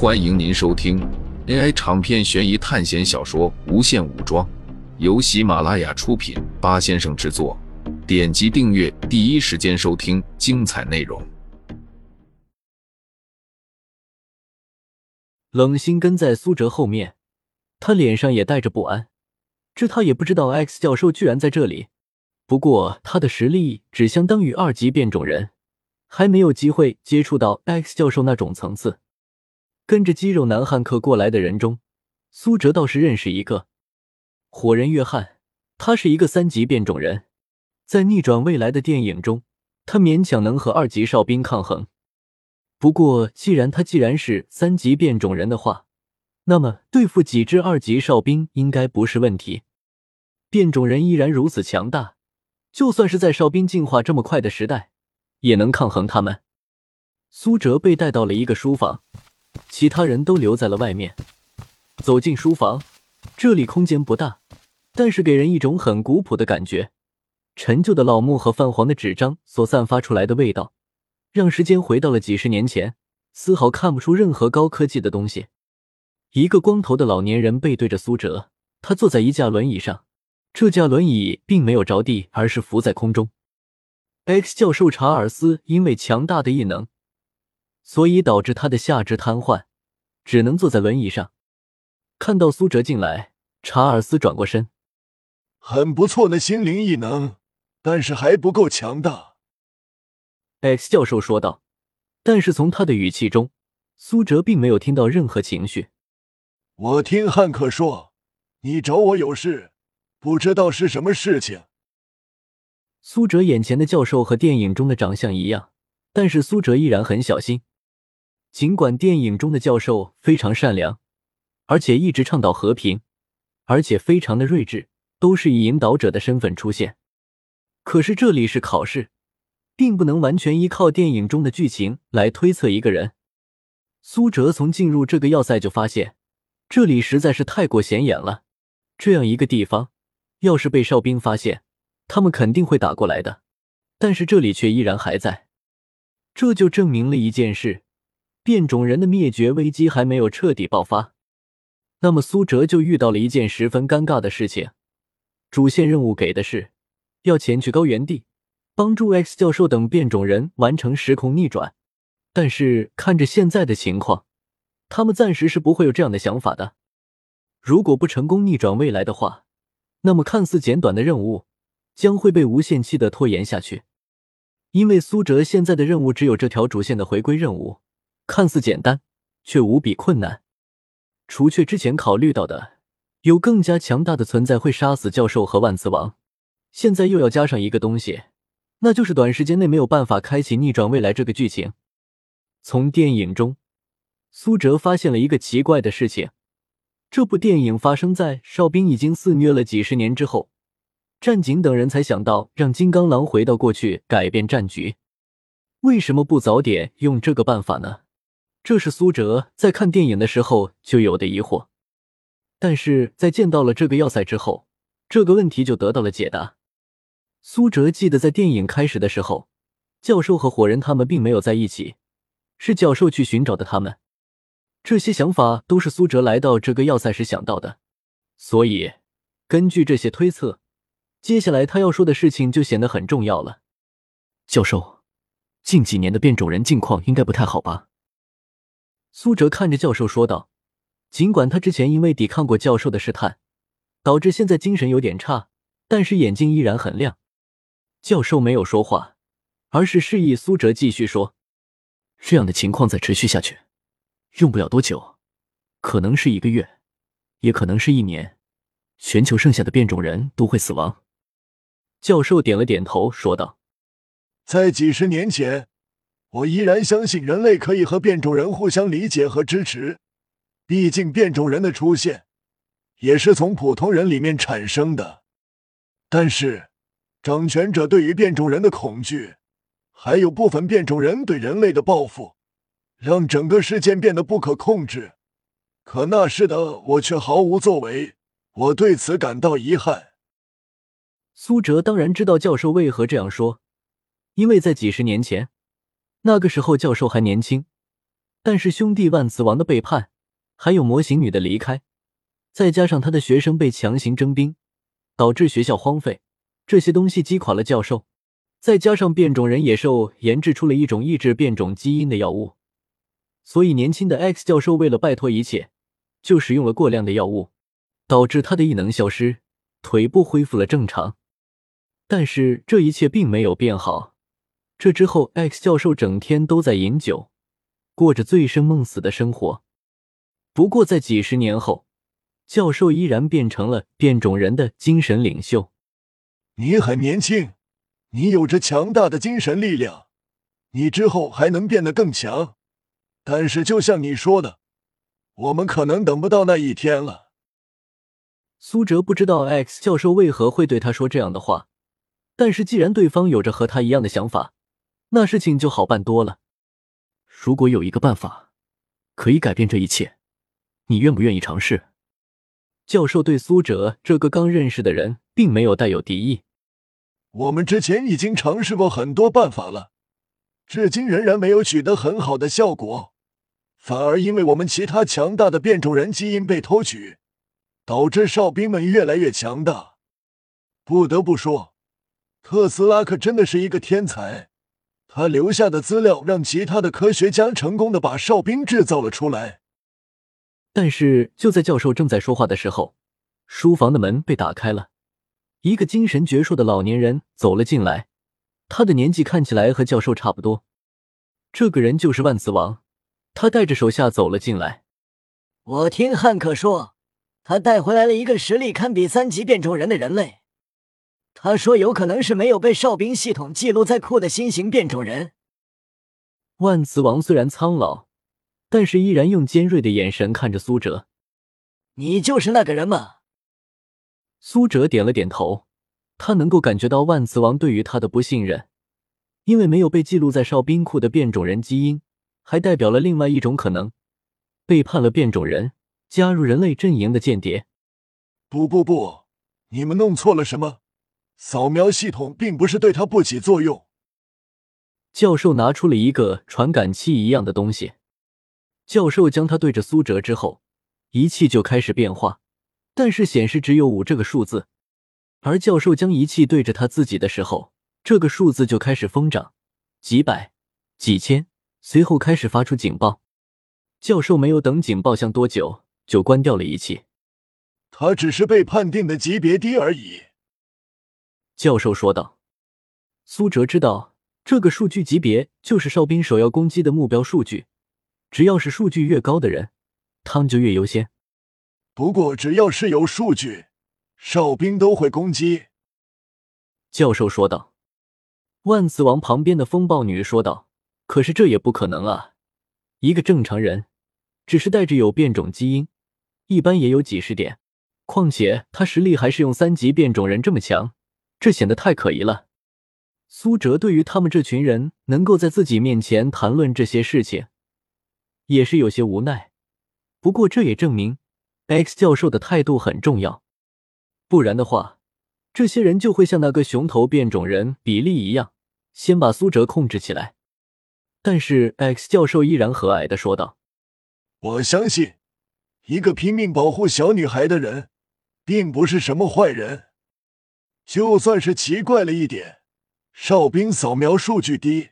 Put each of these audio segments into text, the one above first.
欢迎您收听 AI 长篇悬疑探险小说《无限武装》，由喜马拉雅出品，八先生制作。点击订阅，第一时间收听精彩内容。冷心跟在苏哲后面，他脸上也带着不安。这他也不知道 X 教授居然在这里。不过他的实力只相当于二级变种人，还没有机会接触到 X 教授那种层次。跟着肌肉男汉克过来的人中，苏哲倒是认识一个火人约翰，他是一个三级变种人。在逆转未来的电影中，他勉强能和二级哨兵抗衡。不过，既然他既然是三级变种人的话，那么对付几只二级哨兵应该不是问题。变种人依然如此强大，就算是在哨兵进化这么快的时代，也能抗衡他们。苏哲被带到了一个书房，其他人都留在了外面。走进书房，这里空间不大，但是给人一种很古朴的感觉。陈旧的老木和泛黄的纸张所散发出来的味道，让时间回到了几十年前，丝毫看不出任何高科技的东西。一个光头的老年人背对着苏哲，他坐在一架轮椅上，这架轮椅并没有着地，而是浮在空中。X 教授查尔斯因为强大的异能，所以导致他的下肢瘫痪，只能坐在轮椅上。看到苏哲进来，查尔斯转过身，很不错的心灵异能。但是还不够强大，X 教授说道。但是从他的语气中，苏哲并没有听到任何情绪。我听汉克说，你找我有事，不知道是什么事情。苏哲眼前的教授和电影中的长相一样，但是苏哲依然很小心。尽管电影中的教授非常善良，而且一直倡导和平，而且非常的睿智，都是以引导者的身份出现。可是这里是考试，并不能完全依靠电影中的剧情来推测一个人。苏哲从进入这个要塞就发现，这里实在是太过显眼了。这样一个地方，要是被哨兵发现，他们肯定会打过来的。但是这里却依然还在，这就证明了一件事：变种人的灭绝危机还没有彻底爆发。那么苏哲就遇到了一件十分尴尬的事情。主线任务给的是。要前去高原地，帮助 X 教授等变种人完成时空逆转，但是看着现在的情况，他们暂时是不会有这样的想法的。如果不成功逆转未来的话，那么看似简短的任务将会被无限期的拖延下去。因为苏哲现在的任务只有这条主线的回归任务，看似简单，却无比困难。除却之前考虑到的有更加强大的存在会杀死教授和万磁王。现在又要加上一个东西，那就是短时间内没有办法开启逆转未来这个剧情。从电影中，苏哲发现了一个奇怪的事情：这部电影发生在哨兵已经肆虐了几十年之后，战警等人才想到让金刚狼回到过去改变战局。为什么不早点用这个办法呢？这是苏哲在看电影的时候就有的疑惑。但是在见到了这个要塞之后，这个问题就得到了解答。苏哲记得在电影开始的时候，教授和火人他们并没有在一起，是教授去寻找的他们。这些想法都是苏哲来到这个要塞时想到的，所以根据这些推测，接下来他要说的事情就显得很重要了。教授，近几年的变种人境况应该不太好吧？苏哲看着教授说道。尽管他之前因为抵抗过教授的试探，导致现在精神有点差，但是眼睛依然很亮。教授没有说话，而是示意苏哲继续说：“这样的情况再持续下去，用不了多久，可能是一个月，也可能是一年，全球剩下的变种人都会死亡。”教授点了点头，说道：“在几十年前，我依然相信人类可以和变种人互相理解和支持，毕竟变种人的出现也是从普通人里面产生的，但是。”掌权者对于变种人的恐惧，还有部分变种人对人类的报复，让整个事件变得不可控制。可那时的我却毫无作为，我对此感到遗憾。苏哲当然知道教授为何这样说，因为在几十年前，那个时候教授还年轻，但是兄弟万磁王的背叛，还有魔形女的离开，再加上他的学生被强行征兵，导致学校荒废，这些东西击垮了教授。再加上变种人野兽研制出了一种抑制变种基因的药物，所以年轻的 X 教授为了摆脱一切，就使用了过量的药物，导致他的异能消失，腿部恢复了正常。但是这一切并没有变好。这之后，X 教授整天都在饮酒，过着醉生梦死的生活。不过在几十年后，教授依然变成了变种人的精神领袖。你很年轻。你有着强大的精神力量，你之后还能变得更强。但是，就像你说的，我们可能等不到那一天了。苏哲不知道 X 教授为何会对他说这样的话，但是既然对方有着和他一样的想法，那事情就好办多了。如果有一个办法可以改变这一切，你愿不愿意尝试？教授对苏哲这个刚认识的人，并没有带有敌意。我们之前已经尝试过很多办法了，至今仍然没有取得很好的效果，反而因为我们其他强大的变种人基因被偷取，导致哨兵们越来越强大。不得不说，特斯拉可真的是一个天才，他留下的资料让其他的科学家成功的把哨兵制造了出来。但是就在教授正在说话的时候，书房的门被打开了。一个精神矍铄的老年人走了进来，他的年纪看起来和教授差不多。这个人就是万磁王，他带着手下走了进来。我听汉克说，他带回来了一个实力堪比三级变种人的人类。他说有可能是没有被哨兵系统记录在库的新型变种人。万磁王虽然苍老，但是依然用尖锐的眼神看着苏哲：“你就是那个人吗？”苏哲点了点头，他能够感觉到万磁王对于他的不信任，因为没有被记录在哨兵库的变种人基因，还代表了另外一种可能：背叛了变种人，加入人类阵营的间谍。不不不，你们弄错了什么？扫描系统并不是对它不起作用。教授拿出了一个传感器一样的东西，教授将它对着苏哲之后，仪器就开始变化。但是显示只有五这个数字，而教授将仪器对着他自己的时候，这个数字就开始疯涨，几百、几千，随后开始发出警报。教授没有等警报响多久，就关掉了仪器。他只是被判定的级别低而已，教授说道。苏哲知道这个数据级别就是哨兵首要攻击的目标数据，只要是数据越高的人，他们就越优先。不过，只要是有数据，哨兵都会攻击。”教授说道。万磁王旁边的风暴女说道：“可是这也不可能啊！一个正常人，只是带着有变种基因，一般也有几十点。况且他实力还是用三级变种人这么强，这显得太可疑了。”苏哲对于他们这群人能够在自己面前谈论这些事情，也是有些无奈。不过这也证明。X 教授的态度很重要，不然的话，这些人就会像那个熊头变种人比利一样，先把苏哲控制起来。但是 X 教授依然和蔼的说道：“我相信，一个拼命保护小女孩的人，并不是什么坏人。就算是奇怪了一点，哨兵扫描数据低，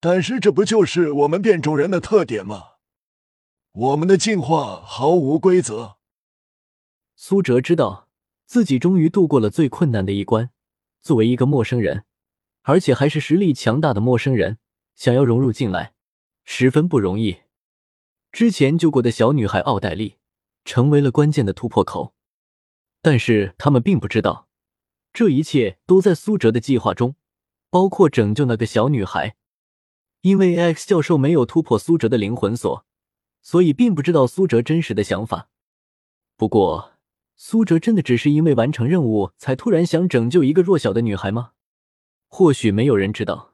但是这不就是我们变种人的特点吗？”我们的进化毫无规则。苏哲知道自己终于度过了最困难的一关。作为一个陌生人，而且还是实力强大的陌生人，想要融入进来，十分不容易。之前救过的小女孩奥黛丽，成为了关键的突破口。但是他们并不知道，这一切都在苏哲的计划中，包括拯救那个小女孩。因为 X 教授没有突破苏哲的灵魂锁。所以并不知道苏哲真实的想法。不过，苏哲真的只是因为完成任务才突然想拯救一个弱小的女孩吗？或许没有人知道。